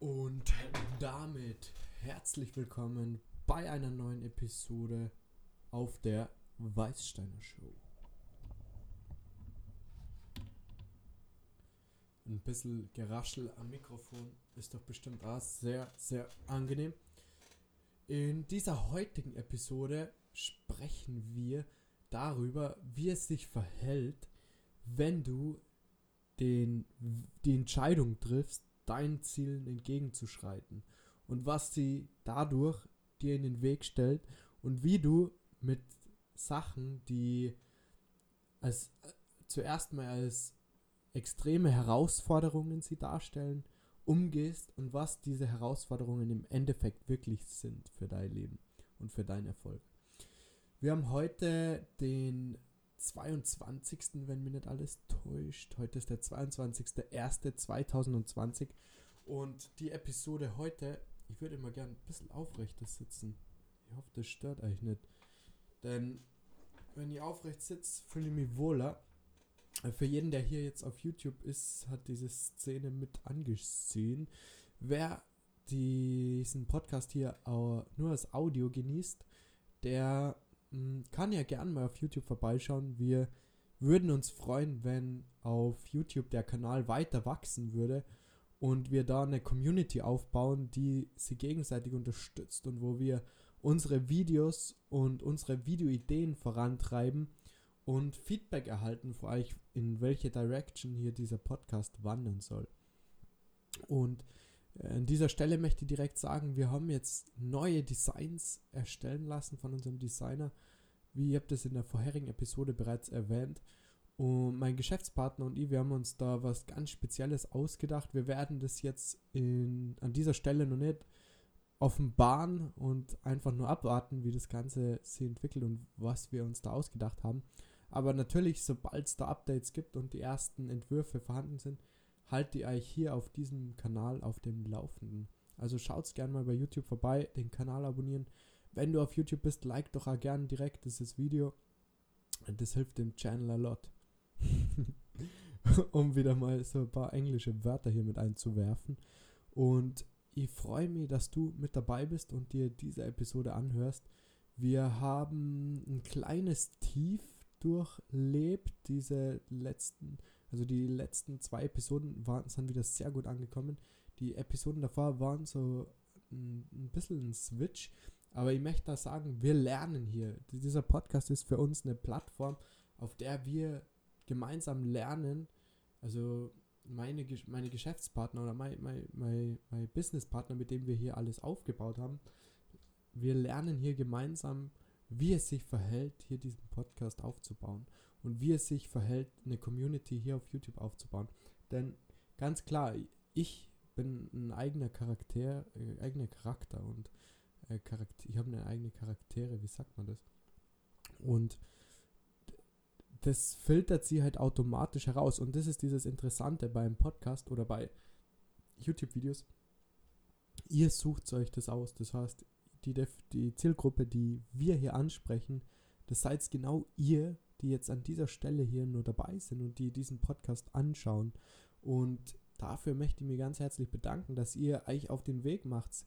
Und damit herzlich willkommen bei einer neuen Episode auf der Weißsteiner Show. Ein bisschen Geraschel am Mikrofon ist doch bestimmt auch sehr, sehr angenehm. In dieser heutigen Episode sprechen wir darüber, wie es sich verhält, wenn du den, die Entscheidung triffst, deinen Zielen entgegenzuschreiten und was sie dadurch dir in den Weg stellt und wie du mit Sachen, die als äh, zuerst mal als extreme Herausforderungen sie darstellen, umgehst und was diese Herausforderungen im Endeffekt wirklich sind für dein Leben und für deinen Erfolg. Wir haben heute den 22., wenn mich nicht alles täuscht. Heute ist der 22.01.2020 und die Episode heute, ich würde immer gern ein bisschen aufrechter sitzen. Ich hoffe, das stört euch nicht. Denn wenn ich aufrecht sitze, fühle ich mich wohler. Für jeden, der hier jetzt auf YouTube ist, hat diese Szene mit angesehen. Wer diesen Podcast hier nur als Audio genießt, der kann ja gern mal auf YouTube vorbeischauen. Wir würden uns freuen, wenn auf YouTube der Kanal weiter wachsen würde und wir da eine Community aufbauen, die sie gegenseitig unterstützt und wo wir unsere Videos und unsere Videoideen vorantreiben und Feedback erhalten für euch, in welche Direction hier dieser Podcast wandern soll. Und an dieser Stelle möchte ich direkt sagen, wir haben jetzt neue Designs erstellen lassen von unserem Designer. Wie ihr habt es in der vorherigen Episode bereits erwähnt. Und mein Geschäftspartner und ich, wir haben uns da was ganz Spezielles ausgedacht. Wir werden das jetzt in, an dieser Stelle noch nicht offenbaren und einfach nur abwarten, wie das Ganze sich entwickelt und was wir uns da ausgedacht haben. Aber natürlich, sobald es da Updates gibt und die ersten Entwürfe vorhanden sind, halte ich euch hier auf diesem Kanal auf dem Laufenden. Also schaut gerne mal bei YouTube vorbei, den Kanal abonnieren. Wenn du auf YouTube bist, like doch auch gerne direkt dieses Video. Das hilft dem Channel a lot. um wieder mal so ein paar englische Wörter hier mit einzuwerfen. Und ich freue mich, dass du mit dabei bist und dir diese Episode anhörst. Wir haben ein kleines Tief durchlebt, diese letzten also die letzten zwei Episoden waren, sind wieder sehr gut angekommen. Die Episoden davor waren so ein, ein bisschen ein Switch. Aber ich möchte da sagen, wir lernen hier. Dieser Podcast ist für uns eine Plattform, auf der wir gemeinsam lernen. Also meine, meine Geschäftspartner oder mein, mein, mein, mein Businesspartner, mit dem wir hier alles aufgebaut haben, wir lernen hier gemeinsam, wie es sich verhält, hier diesen Podcast aufzubauen und wie es sich verhält, eine Community hier auf YouTube aufzubauen. Denn ganz klar, ich bin ein eigener Charakter, äh, eigener Charakter und äh, Charakter, ich habe eine eigene Charaktere, wie sagt man das? Und das filtert sie halt automatisch heraus. Und das ist dieses Interessante beim Podcast oder bei YouTube-Videos. Ihr sucht euch das aus. Das heißt, die, die Zielgruppe, die wir hier ansprechen, das seid genau ihr, die jetzt an dieser Stelle hier nur dabei sind und die diesen Podcast anschauen. Und dafür möchte ich mir ganz herzlich bedanken, dass ihr euch auf den Weg macht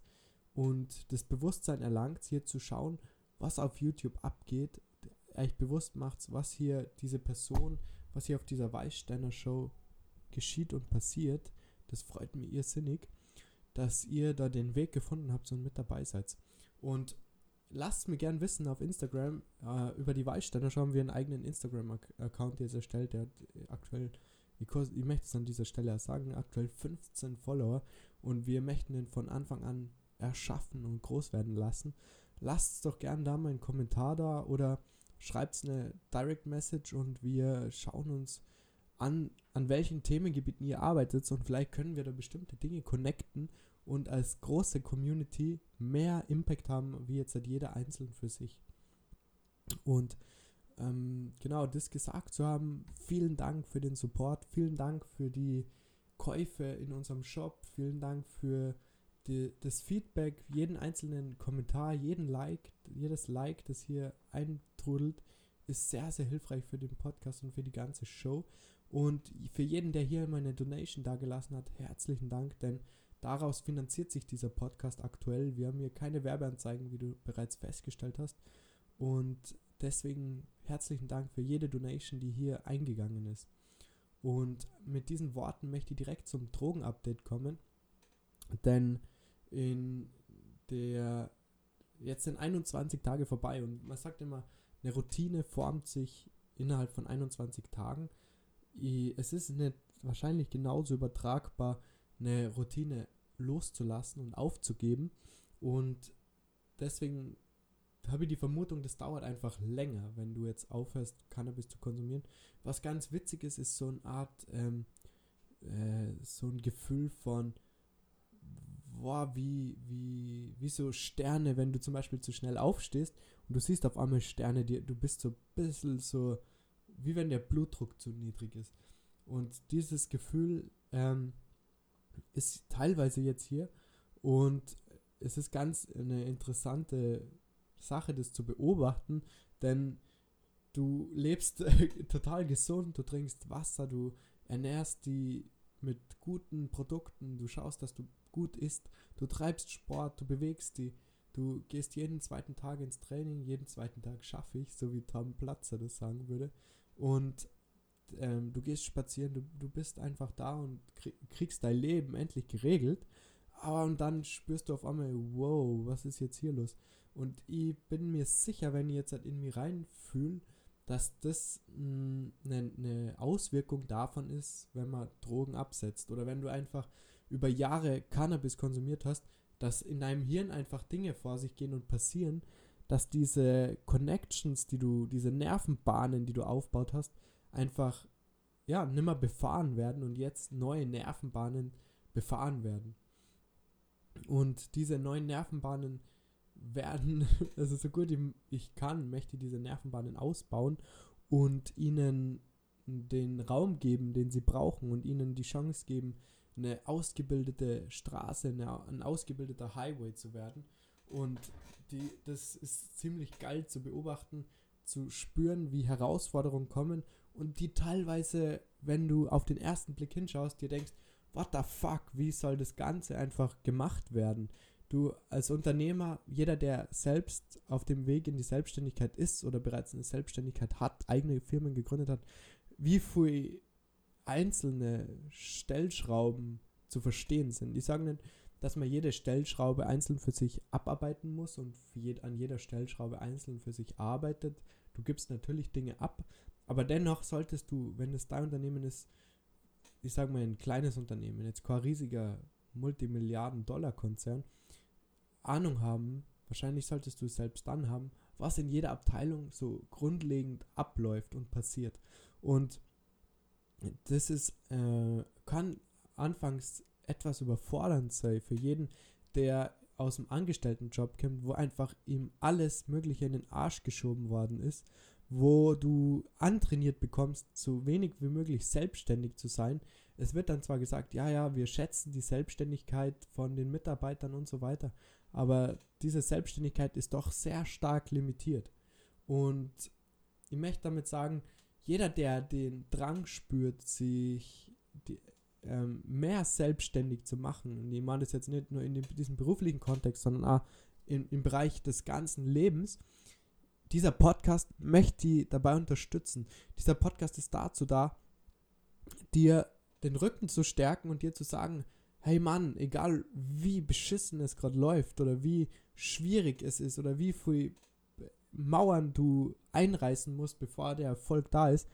und das Bewusstsein erlangt, hier zu schauen, was auf YouTube abgeht, euch bewusst macht, was hier diese Person, was hier auf dieser Weißsteiner Show geschieht und passiert. Das freut mich irrsinnig, dass ihr da den Weg gefunden habt und mit dabei seid. Und lasst mir gern wissen auf Instagram. Äh, über die Weißsteiner schauen wir einen eigenen Instagram-Account jetzt erstellt. Der hat aktuell, ich, ich möchte es an dieser Stelle sagen, aktuell 15 Follower. Und wir möchten ihn von Anfang an erschaffen und groß werden lassen. Lasst doch gern da mal einen Kommentar da oder schreibt eine Direct Message und wir schauen uns an, an welchen Themengebieten ihr arbeitet und vielleicht können wir da bestimmte Dinge connecten und als große Community mehr Impact haben, wie jetzt halt jeder Einzelne für sich. Und ähm, genau das gesagt zu haben, vielen Dank für den Support, vielen Dank für die Käufe in unserem Shop, vielen Dank für die, das Feedback, jeden einzelnen Kommentar, jeden Like, jedes Like, das hier eintrudelt, ist sehr, sehr hilfreich für den Podcast und für die ganze Show. Und für jeden, der hier meine Donation da gelassen hat, herzlichen Dank, denn daraus finanziert sich dieser Podcast aktuell. Wir haben hier keine Werbeanzeigen, wie du bereits festgestellt hast. Und deswegen herzlichen Dank für jede Donation, die hier eingegangen ist. Und mit diesen Worten möchte ich direkt zum Drogenupdate kommen. Denn in der jetzt sind 21 Tage vorbei und man sagt immer, eine Routine formt sich innerhalb von 21 Tagen. Es ist nicht wahrscheinlich genauso übertragbar, eine Routine loszulassen und aufzugeben. Und deswegen habe ich die Vermutung, das dauert einfach länger, wenn du jetzt aufhörst, Cannabis zu konsumieren. Was ganz witzig ist, ist so eine Art, ähm, äh, so ein Gefühl von, boah, wie, wie, wie so Sterne, wenn du zum Beispiel zu schnell aufstehst und du siehst auf einmal Sterne, die, du bist so ein bisschen so, wie wenn der Blutdruck zu niedrig ist. Und dieses Gefühl ähm, ist teilweise jetzt hier und es ist ganz eine interessante Sache, das zu beobachten, denn du lebst total gesund, du trinkst Wasser, du ernährst die mit guten Produkten, du schaust, dass du gut isst, du treibst Sport, du bewegst die, du gehst jeden zweiten Tag ins Training, jeden zweiten Tag schaffe ich, so wie Tom Platzer das sagen würde. Und ähm, du gehst spazieren, du, du bist einfach da und kriegst dein Leben endlich geregelt. Aber und dann spürst du auf einmal, wow, was ist jetzt hier los? Und ich bin mir sicher, wenn ich jetzt halt in mich reinfühle, dass das eine ne Auswirkung davon ist, wenn man Drogen absetzt. Oder wenn du einfach über Jahre Cannabis konsumiert hast, dass in deinem Hirn einfach Dinge vor sich gehen und passieren, dass diese Connections, die du, diese Nervenbahnen, die du aufbaut hast, einfach ja nimmer befahren werden und jetzt neue Nervenbahnen befahren werden. Und diese neuen Nervenbahnen werden, also so gut ich kann, möchte diese Nervenbahnen ausbauen und ihnen den Raum geben, den sie brauchen und ihnen die Chance geben, eine ausgebildete Straße, eine, ein ausgebildeter Highway zu werden. Und die, das ist ziemlich geil zu beobachten, zu spüren, wie Herausforderungen kommen und die teilweise, wenn du auf den ersten Blick hinschaust, dir denkst, what the fuck, wie soll das Ganze einfach gemacht werden? Du als Unternehmer, jeder, der selbst auf dem Weg in die Selbstständigkeit ist oder bereits eine Selbstständigkeit hat, eigene Firmen gegründet hat, wie viel einzelne Stellschrauben zu verstehen sind. Die sagen dass man jede Stellschraube einzeln für sich abarbeiten muss und an jeder Stellschraube einzeln für sich arbeitet. Du gibst natürlich Dinge ab, aber dennoch solltest du, wenn es dein Unternehmen ist, ich sage mal ein kleines Unternehmen, jetzt kein riesiger Multimilliarden-Dollar-Konzern, Ahnung haben, wahrscheinlich solltest du es selbst dann haben, was in jeder Abteilung so grundlegend abläuft und passiert. Und das ist, äh, kann anfangs etwas überfordernd sein für jeden, der aus dem Angestelltenjob kommt, wo einfach ihm alles Mögliche in den Arsch geschoben worden ist, wo du antrainiert bekommst, so wenig wie möglich selbstständig zu sein. Es wird dann zwar gesagt, ja, ja, wir schätzen die Selbstständigkeit von den Mitarbeitern und so weiter, aber diese Selbstständigkeit ist doch sehr stark limitiert. Und ich möchte damit sagen, jeder, der den Drang spürt, sich die, ähm, mehr selbstständig zu machen, und ich meine das jetzt nicht nur in dem, diesem beruflichen Kontext, sondern auch in, im Bereich des ganzen Lebens, dieser Podcast möchte die dabei unterstützen. Dieser Podcast ist dazu da, dir den Rücken zu stärken und dir zu sagen, hey Mann, egal wie beschissen es gerade läuft oder wie schwierig es ist oder wie viel Mauern du einreißen musst, bevor der Erfolg da ist,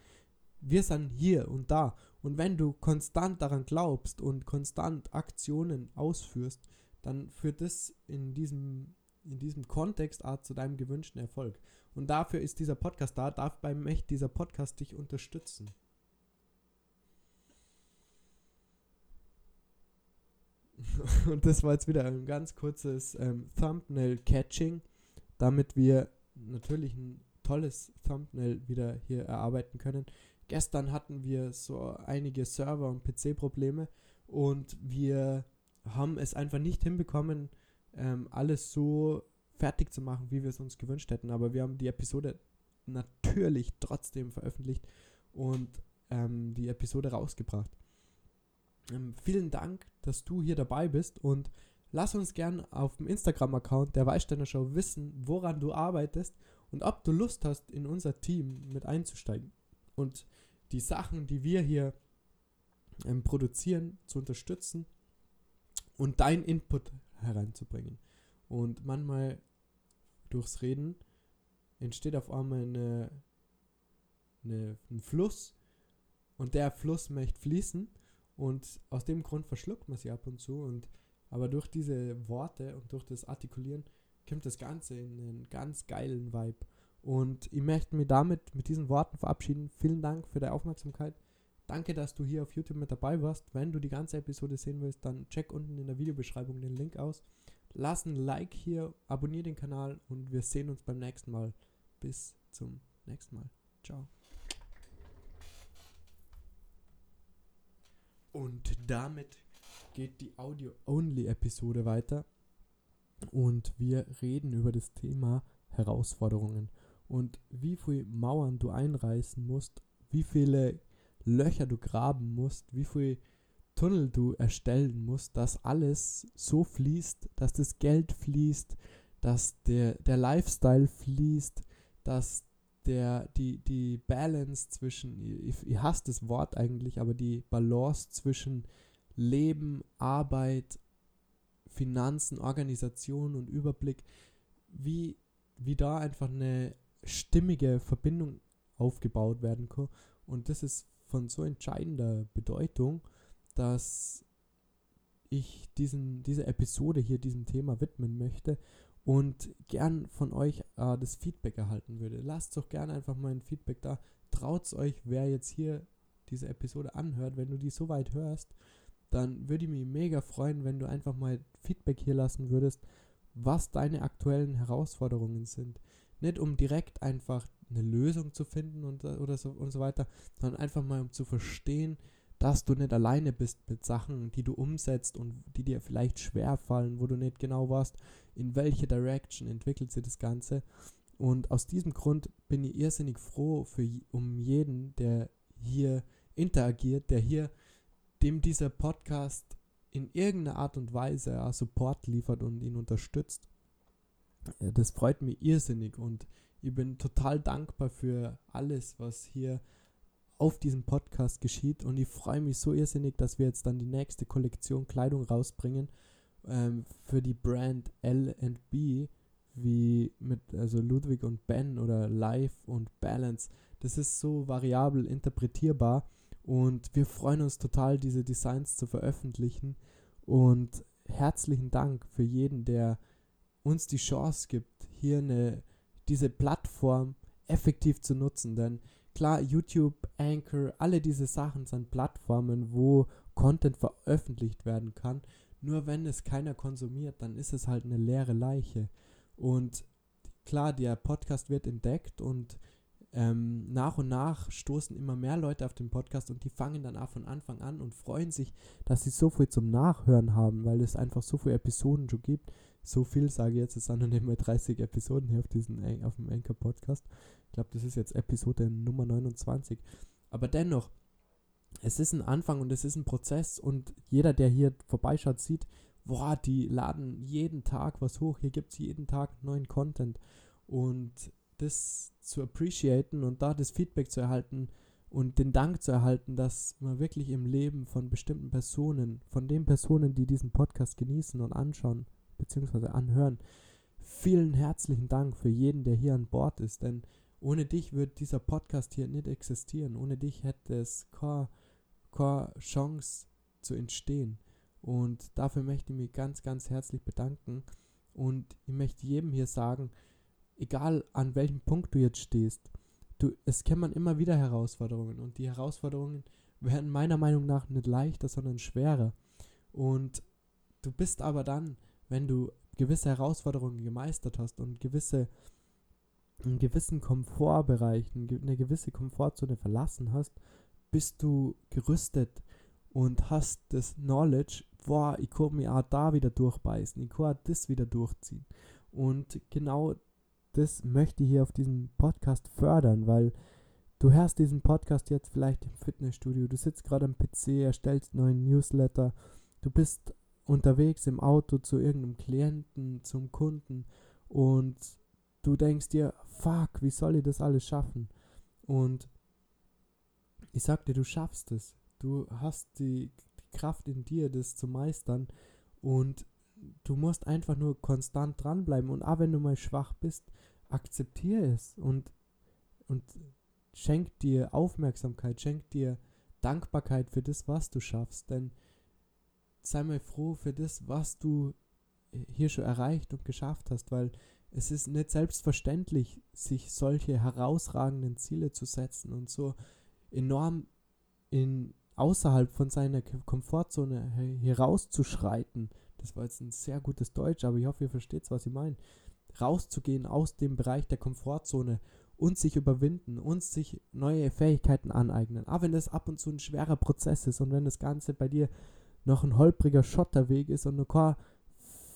wir sind hier und da. Und wenn du konstant daran glaubst und konstant Aktionen ausführst, dann führt das in diesem, in diesem Kontext auch zu deinem gewünschten Erfolg. Und dafür ist dieser Podcast da, darf beim Echt dieser Podcast dich unterstützen. Und das war jetzt wieder ein ganz kurzes ähm, Thumbnail-Catching, damit wir natürlich ein tolles Thumbnail wieder hier erarbeiten können. Gestern hatten wir so einige Server- und PC-Probleme und wir haben es einfach nicht hinbekommen, ähm, alles so fertig zu machen, wie wir es uns gewünscht hätten. Aber wir haben die Episode natürlich trotzdem veröffentlicht und ähm, die Episode rausgebracht. ähm, vielen Dank, dass du hier dabei bist und lass uns gern auf dem Instagram-Account der Weißsteiner Show wissen, woran du arbeitest und ob du Lust hast, in unser Team mit einzusteigen und die Sachen, die wir hier ähm, produzieren, zu unterstützen und dein Input hereinzubringen. Und manchmal durchs Reden entsteht auf einmal eine, eine, ein Fluss und der Fluss möchte fließen und aus dem Grund verschluckt man sie ab und zu und aber durch diese Worte und durch das Artikulieren kommt das Ganze in einen ganz geilen Vibe. Und ich möchte mich damit mit diesen Worten verabschieden. Vielen Dank für deine Aufmerksamkeit. Danke, dass du hier auf YouTube mit dabei warst. Wenn du die ganze Episode sehen willst, dann check unten in der Videobeschreibung den Link aus. Lass ein Like hier, abonniere den Kanal und wir sehen uns beim nächsten Mal. Bis zum nächsten Mal. Ciao. Und damit geht die Audio-Only-Episode weiter. Und wir reden über das Thema Herausforderungen und wie viele Mauern du einreißen musst, wie viele Löcher du graben musst, wie viele Tunnel du erstellen musst, dass alles so fließt, dass das Geld fließt, dass der, der Lifestyle fließt, dass der, die, die Balance zwischen, ich, ich hasse das Wort eigentlich, aber die Balance zwischen Leben, Arbeit, Finanzen, Organisation und Überblick, wie, wie da einfach eine stimmige Verbindung aufgebaut werden kann. Und das ist von so entscheidender Bedeutung, dass ich diesen, diese Episode hier diesem Thema widmen möchte und gern von euch äh, das Feedback erhalten würde. Lasst doch gerne einfach mal ein Feedback da. Traut euch, wer jetzt hier diese Episode anhört, wenn du die so weit hörst, dann würde ich mich mega freuen, wenn du einfach mal Feedback hier lassen würdest, was deine aktuellen Herausforderungen sind. Nicht um direkt einfach eine Lösung zu finden und, oder so und so weiter, sondern einfach mal um zu verstehen, dass du nicht alleine bist mit Sachen, die du umsetzt und die dir vielleicht schwer fallen, wo du nicht genau weißt, in welche Direction entwickelt sich das Ganze. Und aus diesem Grund bin ich irrsinnig froh für, um jeden, der hier interagiert, der hier, dem dieser Podcast in irgendeiner Art und Weise Support liefert und ihn unterstützt. Das freut mich irrsinnig und ich bin total dankbar für alles, was hier auf diesem Podcast geschieht. Und ich freue mich so irrsinnig, dass wir jetzt dann die nächste Kollektion Kleidung rausbringen ähm, für die Brand L&B wie mit also Ludwig und Ben oder Life und Balance. Das ist so variabel interpretierbar. Und wir freuen uns total, diese Designs zu veröffentlichen. Und herzlichen Dank für jeden, der uns die Chance gibt, hier eine, diese Plattform effektiv zu nutzen, denn Klar, YouTube, Anchor, alle diese Sachen sind Plattformen, wo Content veröffentlicht werden kann. Nur wenn es keiner konsumiert, dann ist es halt eine leere Leiche. Und klar, der Podcast wird entdeckt und ähm, nach und nach stoßen immer mehr Leute auf den Podcast und die fangen dann auch von Anfang an und freuen sich, dass sie so viel zum Nachhören haben, weil es einfach so viele Episoden schon gibt. So viel sage ich jetzt, es sind noch nicht mal 30 Episoden hier auf, diesen, auf dem Anchor Podcast. Ich glaube, das ist jetzt Episode Nummer 29. Aber dennoch, es ist ein Anfang und es ist ein Prozess und jeder, der hier vorbeischaut, sieht, boah, die laden jeden Tag was hoch. Hier gibt es jeden Tag neuen Content. Und das zu appreciaten und da das Feedback zu erhalten und den Dank zu erhalten, dass man wirklich im Leben von bestimmten Personen, von den Personen, die diesen Podcast genießen und anschauen, beziehungsweise anhören, vielen herzlichen Dank für jeden, der hier an Bord ist, denn ohne dich würde dieser Podcast hier nicht existieren. Ohne dich hätte es keine, keine Chance zu entstehen. Und dafür möchte ich mich ganz, ganz herzlich bedanken. Und ich möchte jedem hier sagen, egal an welchem Punkt du jetzt stehst, du, es man immer wieder Herausforderungen. Und die Herausforderungen werden meiner Meinung nach nicht leichter, sondern schwerer. Und du bist aber dann, wenn du gewisse Herausforderungen gemeistert hast und gewisse einen gewissen Komfortbereich, eine gewisse Komfortzone verlassen hast, bist du gerüstet und hast das Knowledge, boah, ich kann mich auch da wieder durchbeißen, ich kann das wieder durchziehen. Und genau das möchte ich hier auf diesem Podcast fördern, weil du hörst diesen Podcast jetzt vielleicht im Fitnessstudio, du sitzt gerade am PC, erstellst neuen Newsletter, du bist unterwegs im Auto zu irgendeinem Klienten, zum Kunden und du denkst dir, fuck, wie soll ich das alles schaffen? Und ich sag dir, du schaffst es. Du hast die, die Kraft in dir, das zu meistern und du musst einfach nur konstant dranbleiben und auch wenn du mal schwach bist, akzeptiere es und, und schenk dir Aufmerksamkeit, schenk dir Dankbarkeit für das, was du schaffst, denn sei mal froh für das, was du hier schon erreicht und geschafft hast, weil es ist nicht selbstverständlich, sich solche herausragenden Ziele zu setzen und so enorm in außerhalb von seiner Komfortzone herauszuschreiten. Das war jetzt ein sehr gutes Deutsch, aber ich hoffe, ihr versteht, was ich meine. Rauszugehen aus dem Bereich der Komfortzone und sich überwinden und sich neue Fähigkeiten aneignen. Auch wenn das ab und zu ein schwerer Prozess ist und wenn das Ganze bei dir noch ein holpriger Schotterweg ist und nur keine,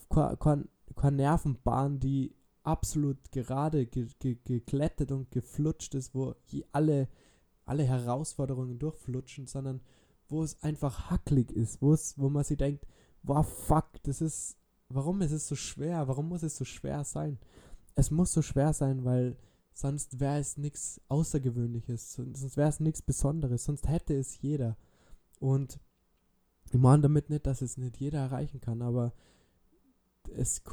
keine, keine Nervenbahn, die absolut gerade ge, ge, geglättet und geflutscht ist, wo alle, alle Herausforderungen durchflutschen, sondern wo es einfach hacklig ist, wo es, wo man sich denkt, wow, fuck, das ist, warum ist es so schwer? Warum muss es so schwer sein? Es muss so schwer sein, weil sonst wäre es nichts Außergewöhnliches, sonst wäre es nichts Besonderes, sonst hätte es jeder. Und ich meine damit nicht, dass es nicht jeder erreichen kann, aber es,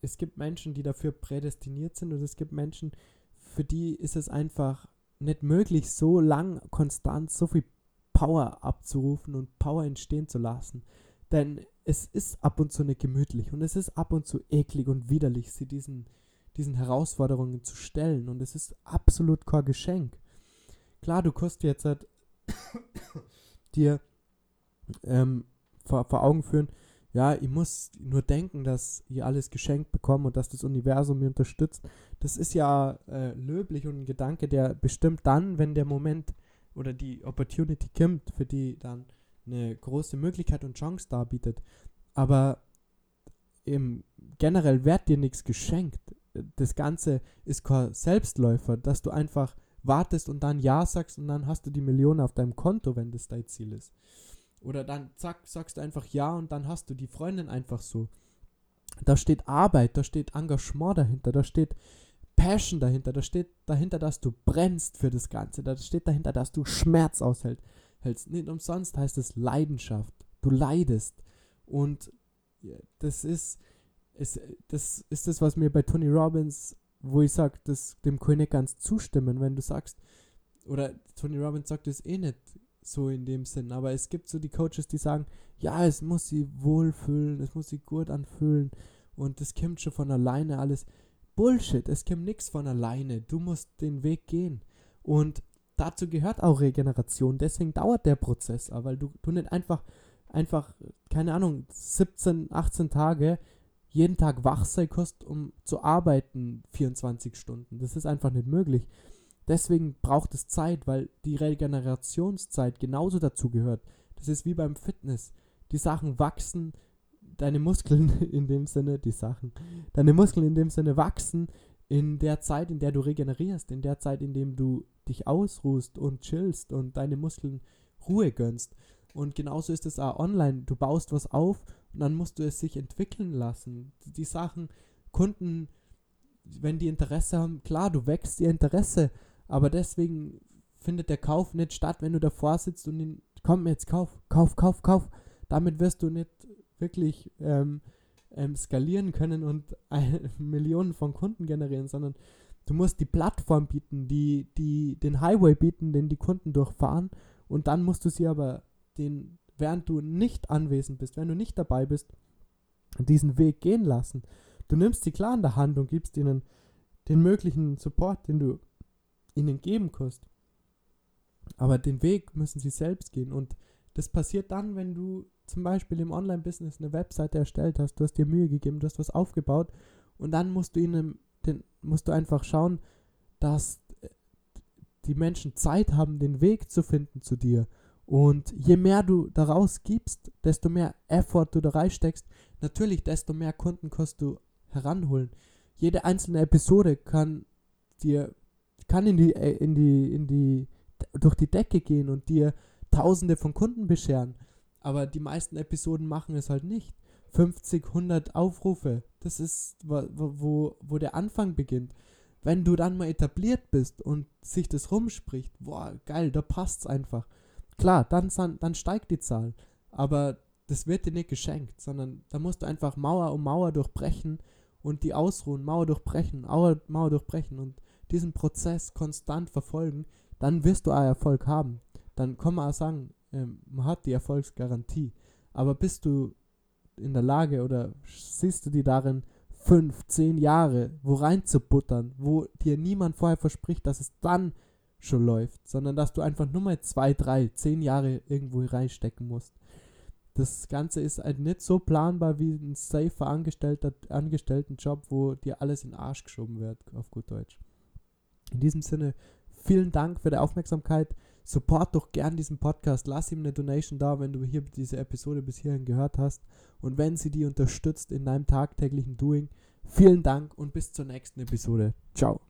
es gibt Menschen, die dafür prädestiniert sind und es gibt Menschen, für die ist es einfach nicht möglich, so lang konstant so viel Power abzurufen und Power entstehen zu lassen. Denn es ist ab und zu nicht gemütlich und es ist ab und zu eklig und widerlich, sie diesen, diesen Herausforderungen zu stellen. Und es ist absolut kein Geschenk. Klar, du kannst jetzt halt dir ähm, vor, vor Augen führen, ja, ich muss nur denken, dass ich alles geschenkt bekomme und dass das Universum mir unterstützt. Das ist ja äh, löblich und ein Gedanke, der bestimmt dann, wenn der Moment oder die Opportunity kommt, für die dann eine große Möglichkeit und Chance darbietet. Aber im generell wird dir nichts geschenkt. Das Ganze ist kein Selbstläufer, dass du einfach wartest und dann Ja sagst und dann hast du die Millionen auf deinem Konto, wenn das dein Ziel ist. Oder dann zack, sagst du einfach ja und dann hast du die Freundin einfach so. Da steht Arbeit, da steht Engagement dahinter, da steht Passion dahinter, da steht dahinter, dass du brennst für das Ganze, da steht dahinter, dass du Schmerz aushältst. Nicht umsonst heißt es Leidenschaft. Du leidest. Und das ist, ist, das ist das, was mir bei Tony Robbins, wo ich sage, dem nicht ganz zustimmen, wenn du sagst, oder Tony Robbins sagt es eh nicht so in dem Sinn. Aber es gibt so die Coaches, die sagen, ja, es muss sie wohlfühlen, es muss sie gut anfühlen und das kommt schon von alleine alles. Bullshit, es kommt nichts von alleine. Du musst den Weg gehen. Und dazu gehört auch Regeneration. Deswegen dauert der Prozess, weil du, du nicht einfach, einfach, keine Ahnung, 17, 18 Tage jeden Tag wach sein kannst, um zu arbeiten 24 Stunden. Das ist einfach nicht möglich. Deswegen braucht es Zeit, weil die Regenerationszeit genauso dazu gehört. Das ist wie beim Fitness. Die Sachen wachsen, deine Muskeln in dem Sinne, die Sachen, deine Muskeln in dem Sinne wachsen in der Zeit, in der du regenerierst, in der Zeit, in dem du dich ausruhst und chillst und deine Muskeln Ruhe gönnst. Und genauso ist es auch online. Du baust was auf und dann musst du es sich entwickeln lassen. Die Sachen, Kunden, wenn die Interesse haben, klar, du wächst ihr Interesse, aber deswegen findet der Kauf nicht statt, wenn du davor sitzt und ihn, komm jetzt, kauf, kauf, kauf, kauf. Damit wirst du nicht wirklich ähm, ähm, skalieren können und Millionen von Kunden generieren, sondern du musst die Plattform bieten, die, die, den Highway bieten, den die Kunden durchfahren und dann musst du sie aber den, während du nicht anwesend bist, wenn du nicht dabei bist, diesen Weg gehen lassen. Du nimmst sie klar in der Hand und gibst ihnen den möglichen Support, den du ihnen geben kannst. Aber den Weg müssen sie selbst gehen. Und das passiert dann, wenn du zum Beispiel im Online-Business eine Webseite erstellt hast, du hast dir Mühe gegeben, du hast was aufgebaut und dann musst du ihnen, den, musst du einfach schauen, dass äh, die Menschen Zeit haben, den Weg zu finden zu dir. Und je mehr du daraus gibst, desto mehr Effort du da reinsteckst, natürlich, desto mehr Kunden kannst du heranholen. Jede einzelne Episode kann dir kann in die, äh, in die, in die, durch die Decke gehen und dir Tausende von Kunden bescheren. Aber die meisten Episoden machen es halt nicht. 50, 100 Aufrufe, das ist, wo, wo, der Anfang beginnt. Wenn du dann mal etabliert bist und sich das rumspricht, boah, geil, da passt's einfach. Klar, dann, dann steigt die Zahl. Aber das wird dir nicht geschenkt, sondern da musst du einfach Mauer um Mauer durchbrechen und die ausruhen, Mauer durchbrechen, Mauer, Mauer durchbrechen und diesen Prozess konstant verfolgen, dann wirst du auch Erfolg haben. Dann kann man auch sagen, ähm, man hat die Erfolgsgarantie. Aber bist du in der Lage oder siehst du die darin, fünf, zehn Jahre wo reinzubuttern, wo dir niemand vorher verspricht, dass es dann schon läuft, sondern dass du einfach nur mal zwei, drei, zehn Jahre irgendwo reinstecken musst. Das Ganze ist halt nicht so planbar wie ein safer Angestellter, Angestelltenjob, wo dir alles in den Arsch geschoben wird, auf gut Deutsch. In diesem Sinne, vielen Dank für die Aufmerksamkeit. Support doch gern diesen Podcast. Lass ihm eine Donation da, wenn du hier diese Episode bis hierhin gehört hast. Und wenn sie die unterstützt in deinem tagtäglichen Doing. Vielen Dank und bis zur nächsten Episode. Ciao.